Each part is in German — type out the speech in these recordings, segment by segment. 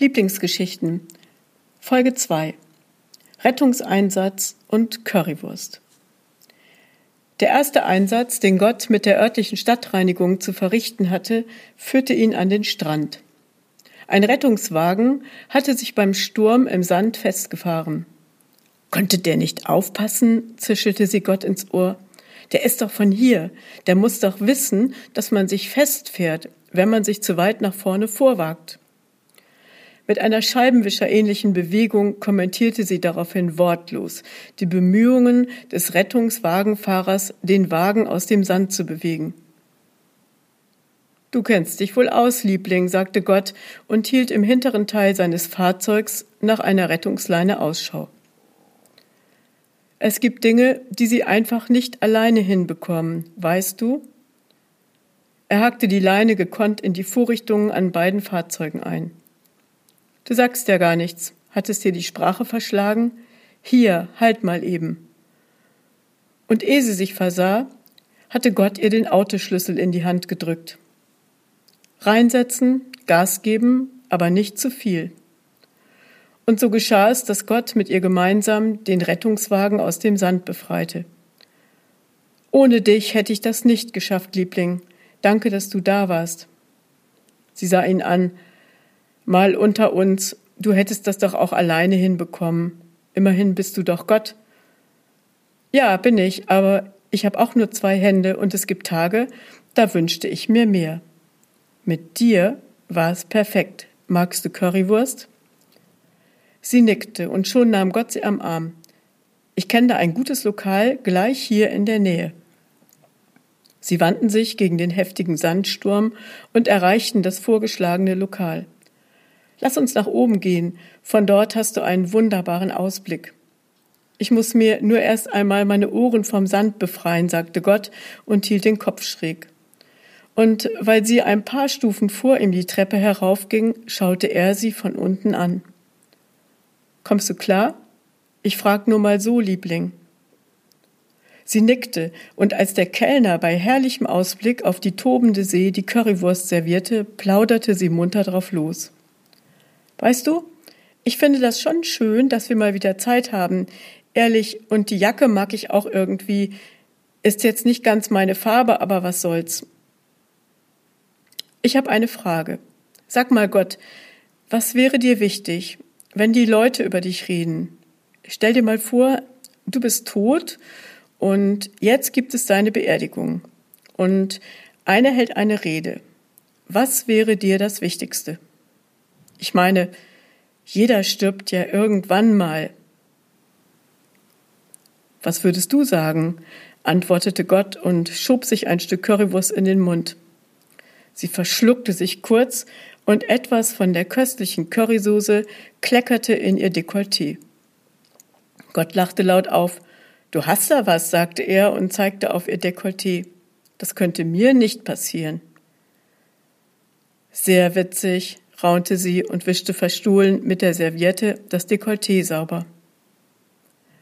Lieblingsgeschichten Folge 2 Rettungseinsatz und Currywurst. Der erste Einsatz, den Gott mit der örtlichen Stadtreinigung zu verrichten hatte, führte ihn an den Strand. Ein Rettungswagen hatte sich beim Sturm im Sand festgefahren. Konnte der nicht aufpassen? zischelte sie Gott ins Ohr. Der ist doch von hier. Der muss doch wissen, dass man sich festfährt, wenn man sich zu weit nach vorne vorwagt. Mit einer scheibenwischerähnlichen Bewegung kommentierte sie daraufhin wortlos die Bemühungen des Rettungswagenfahrers, den Wagen aus dem Sand zu bewegen. Du kennst dich wohl aus, Liebling, sagte Gott und hielt im hinteren Teil seines Fahrzeugs nach einer Rettungsleine Ausschau. Es gibt Dinge, die sie einfach nicht alleine hinbekommen, weißt du? Er hakte die Leine gekonnt in die Vorrichtungen an beiden Fahrzeugen ein. Du sagst ja gar nichts. Hat es dir die Sprache verschlagen? Hier, halt mal eben. Und ehe sie sich versah, hatte Gott ihr den Autoschlüssel in die Hand gedrückt. Reinsetzen, Gas geben, aber nicht zu viel. Und so geschah es, dass Gott mit ihr gemeinsam den Rettungswagen aus dem Sand befreite. Ohne dich hätte ich das nicht geschafft, Liebling. Danke, dass du da warst. Sie sah ihn an, Mal unter uns, du hättest das doch auch alleine hinbekommen. Immerhin bist du doch Gott. Ja, bin ich, aber ich habe auch nur zwei Hände und es gibt Tage, da wünschte ich mir mehr. Mit dir war es perfekt. Magst du Currywurst? Sie nickte und schon nahm Gott sie am Arm. Ich kenne da ein gutes Lokal gleich hier in der Nähe. Sie wandten sich gegen den heftigen Sandsturm und erreichten das vorgeschlagene Lokal. Lass uns nach oben gehen. Von dort hast du einen wunderbaren Ausblick. Ich muss mir nur erst einmal meine Ohren vom Sand befreien, sagte Gott und hielt den Kopf schräg. Und weil sie ein paar Stufen vor ihm die Treppe heraufging, schaute er sie von unten an. Kommst du klar? Ich frag nur mal so, Liebling. Sie nickte, und als der Kellner bei herrlichem Ausblick auf die tobende See die Currywurst servierte, plauderte sie munter drauf los. Weißt du, ich finde das schon schön, dass wir mal wieder Zeit haben. Ehrlich, und die Jacke mag ich auch irgendwie. Ist jetzt nicht ganz meine Farbe, aber was soll's. Ich habe eine Frage. Sag mal Gott, was wäre dir wichtig, wenn die Leute über dich reden? Stell dir mal vor, du bist tot und jetzt gibt es deine Beerdigung und einer hält eine Rede. Was wäre dir das Wichtigste? Ich meine, jeder stirbt ja irgendwann mal. Was würdest du sagen? antwortete Gott und schob sich ein Stück Currywurst in den Mund. Sie verschluckte sich kurz und etwas von der köstlichen Currysoße kleckerte in ihr Dekolleté. Gott lachte laut auf. Du hast da was, sagte er und zeigte auf ihr Dekolleté. Das könnte mir nicht passieren. Sehr witzig, raunte sie und wischte verstohlen mit der Serviette das Dekolleté sauber.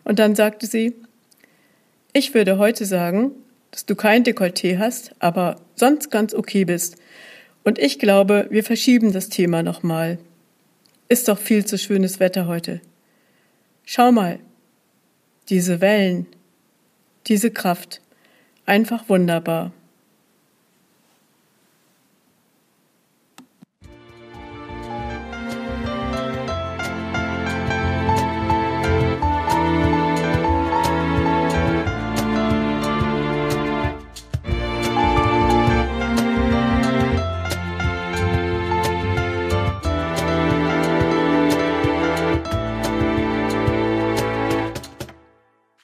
Und dann sagte sie, ich würde heute sagen, dass du kein Dekolleté hast, aber sonst ganz okay bist. Und ich glaube, wir verschieben das Thema nochmal. Ist doch viel zu schönes Wetter heute. Schau mal, diese Wellen, diese Kraft, einfach wunderbar.